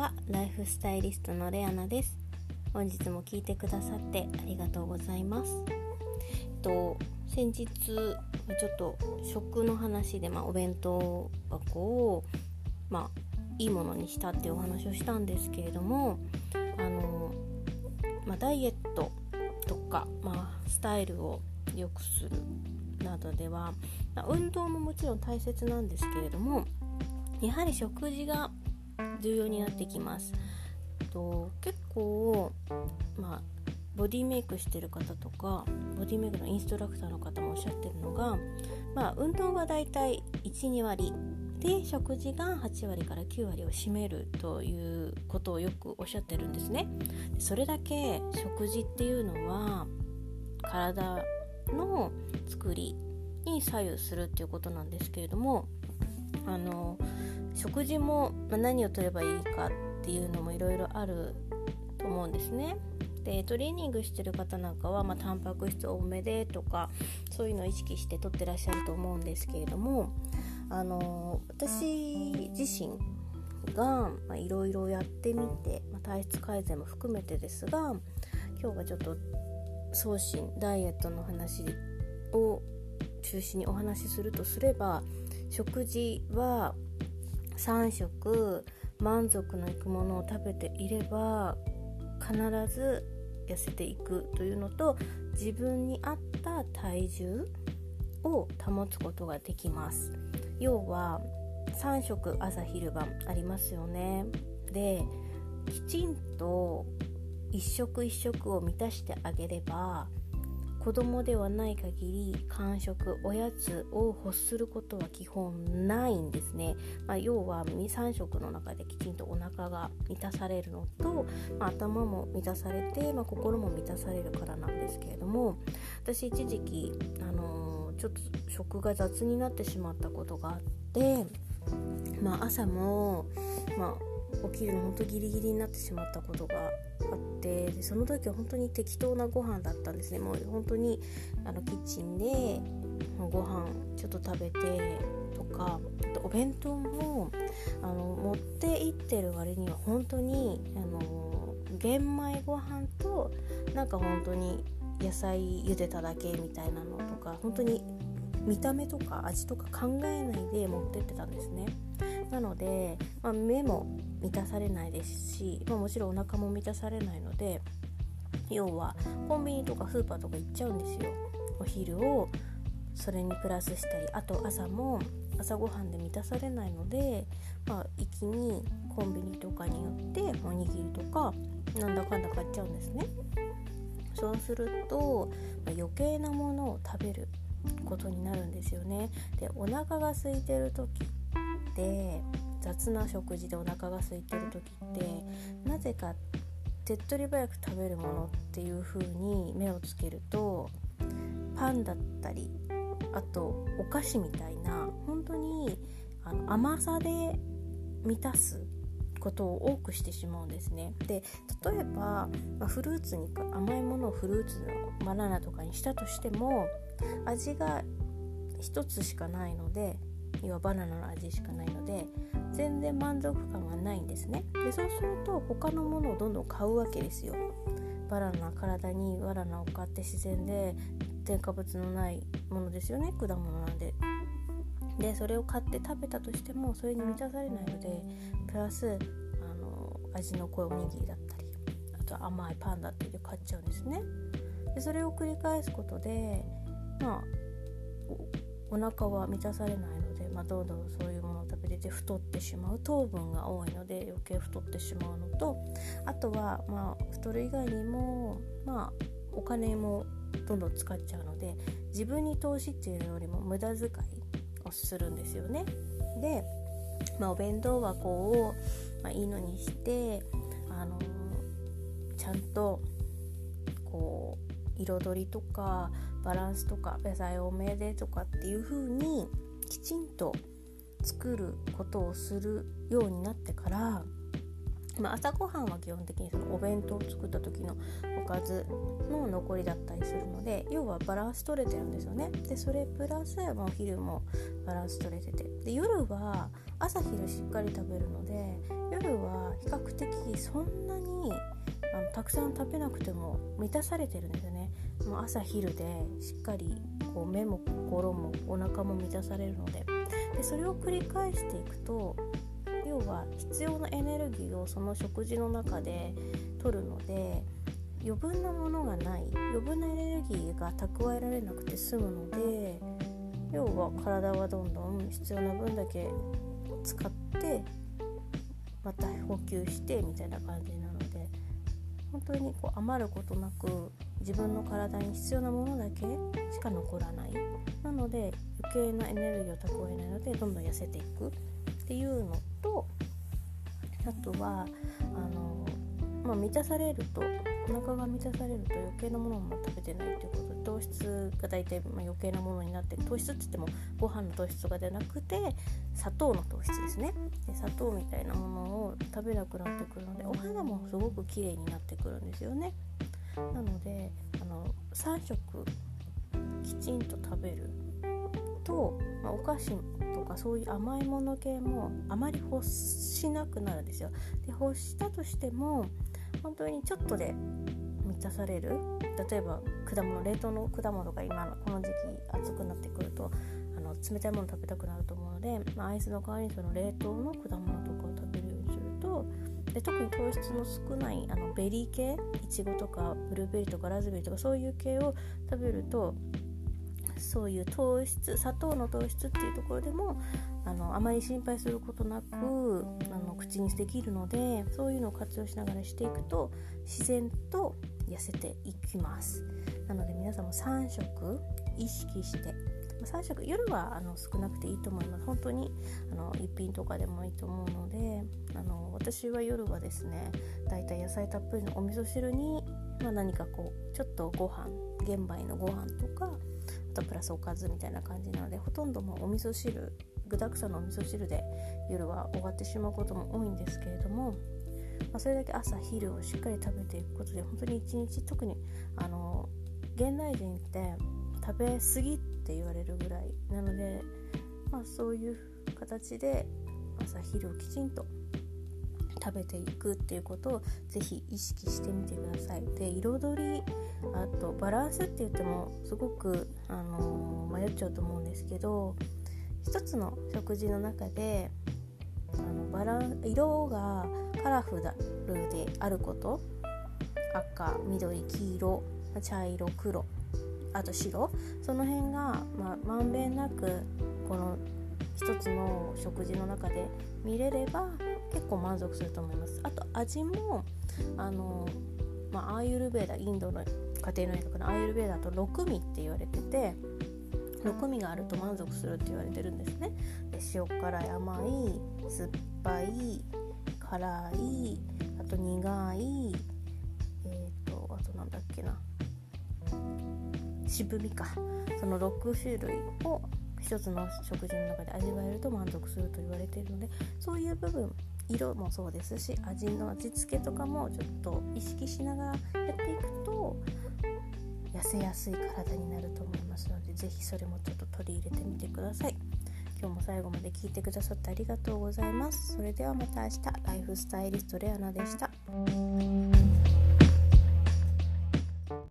はライフスタイリストのレアナです。本日も聞いてくださってありがとうございます。えっと先日ちょっと食の話で、まあ、お弁当箱を、まあ、いいものにしたっていうお話をしたんですけれどもあの、まあ、ダイエットとか、まあ、スタイルを良くするなどでは、運動ももちろん大切なんですけれどもやはり食事が重要になってきます。と結構、まあ、ボディメイクしてる方とかボディメイクのインストラクターの方もおっしゃってるのが、まあ、運動はだいたい12割で食事が8割から9割を占めるということをよくおっしゃってるんですね。それだけ食事っていうのは体の作りに左右するっていうことなんですけれどもあの食事も何をとればいいかっていうのもいろいろあると思うんですね。でトレーニングしてる方なんかは、まあ、タンパク質多めでとかそういうのを意識してとってらっしゃると思うんですけれどもあの私自身がいろいろやってみて、まあ、体質改善も含めてですが今日はちょっと送信ダイエットの話を中心にお話しするとすれば食事は3食満足のいくものを食べていれば必ず痩せていくというのと自分に合った体重を保つことができます。要は3食朝昼晩ありますよね。できちんと一食一食を満たしてあげれば子供ではない限り間食おやつを欲することは基本ないんですね、まあ、要は3食の中できちんとお腹が満たされるのと、まあ、頭も満たされて、まあ、心も満たされるからなんですけれども私一時期、あのー、ちょっと食が雑になってしまったことがあって、まあ、朝も、まあ起きるの本当ギリギリになってしまったことがあってでその時は本当に適当なご飯だったんですね。もう本当にあのキッチンでご飯ちょっと食べてとかあとお弁当もあの持って行ってる割には本当にあの玄米ご飯となんか本当に野菜茹でただけみたいなのとか本当に見た目とか味とか考えないで持ってってたんですね。なので、まあ、目も満たされないですし、まあ、もちろんお腹も満たされないので要はコンビニとかスーパーとか行っちゃうんですよ。お昼をそれにプラスしたりあと朝も朝ごはんで満たされないので、まあ、一気にコンビニとかによっておにぎりとかなんだかんだ買っちゃうんですね。そうすると、まあ、余計なものを食べることになるんですよね。でお腹が空いてる時って雑な食事でお腹が空いてる時ってなぜか手っ取り早く食べるものっていう風に目をつけるとパンだったりあとお菓子みたいな本当にあの甘さで満たすことを多くしてしまうんですね。で例えば、まあ、フルーツに甘いものをフルーツのバナナとかにしたとしても味が1つしかないので要はバナナの味しかないので全然満足感はないんですね。でそうすると他のものをどんどん買うわけですよ。バナナ体にバナナを買って自然で添加物のないものですよね。果物なんで。でそれを買って食べたとしてもそれに満たされないのでプラスあの味の濃いおにぎりだったりあとは甘いパンだったりで買っちゃうんですね。でそれを繰り返すことでまあお腹は満たされないので、まあ、どんどんそういうものを食べてて太ってしまう糖分が多いので余計太ってしまうのとあとは、まあ、太る以外にも、まあ、お金もどんどん使っちゃうので自分に投資っていうよりも無駄遣いをするんですよね。で、まあ、お弁当箱を、まあ、いいのにしてあのちゃんとこう彩りとかバランスとか野菜多めでとかっていう風にきちんと作ることをするようになってからまあ、朝ごはんは基本的にそのお弁当を作った時のおかずの残りだったりするので要はバランス取れてるんですよね。でそれプラス、まあ、お昼もバランス取れてて。で夜は朝昼しっかり食べるので夜は比較的そんなにあのたくさん食べなくても満たされてるんですよね。もう朝昼でしっかりこう目も心もお腹も満たされるので。でそれを繰り返していくと要は必要なエネルギーをその食事の中で取るので余分なものがない余分なエネルギーが蓄えられなくて済むので要は体はどんどん必要な分だけ使ってまた補給してみたいな感じなので本当にこう余ることなく自分の体に必要なものだけしか残らない。なので余計なエネルギーを蓄えないのでどんどん痩せていく。っていうのとあとはあの、まあ、満たされるとお腹が満たされると余計なものも食べてないということで糖質が大体ま余計なものになって糖質って言ってもご飯の糖質とかではなくて砂糖の糖質ですね。で砂糖みたいなものを食べなくなってくるのでお肌もすごく綺麗になってくるんですよね。なのであの3食きちんと食べる。と、まあ、お菓子とかそういう甘いもの系もあまり欲しなくなるんですよ。で欲したとしても本当にちょっとで満たされる例えば果物冷凍の果物が今のこの時期暑くなってくるとあの冷たいもの食べたくなると思うので、まあ、アイスの代わりにその冷凍の果物とかを食べるようにするとで特に糖質の少ないあのベリー系いちごとかブルーベリーとかラズベリーとかそういう系を食べるとそういう糖質砂糖の糖質っていうところでもあのあまり心配することなくあの口にできるのでそういうのを活用しながらしていくと自然と痩せていきます。なので皆さんも3食意識して3食夜はあの少なくていいと思います。本当にあの1品とかでもいいと思うのであの私は夜はですねだいたい野菜たっぷりのお味噌汁に、まあ、何かこうちょっとご飯玄米のご飯とかとプラスおかずみたいな感じなのでほとんどもうお味噌汁具沢山のお味噌汁で夜は終わってしまうことも多いんですけれども、まあ、それだけ朝昼をしっかり食べていくことで本当に一日特にあの現代人って食べ過ぎって言われるぐらいなので、まあ、そういう形で朝昼をきちんと食べていくっていうことをぜひ意識してみてください。で彩りあとバランスって言ってもすごく、あのー、迷っちゃうと思うんですけど一つの食事の中であのバラン色がカラフルであること赤緑黄色茶色黒あと白その辺が、まあ、まんべんなくこの一つの食事の中で見れれば結構満足すると思います。あと味もあの、まあ、アーユルベーダインドの家庭の医学のアーユルベーダと6味って言われてて6味があると満足するって言われてるんですね。で塩辛い甘い酸っぱい辛いあと苦いえっ、ー、とあとなんだっけな。渋みか。その6種類を一つの食事の中で味わえると満足すると言われているのでそういう部分色もそうですし味の味付けとかもちょっと意識しながらやっていくと痩せやすい体になると思いますので是非それもちょっと取り入れてみてください。今日も最後まで聞いてくださってありがとうございます。それではまた明日。ライフスタイリストレアナでした。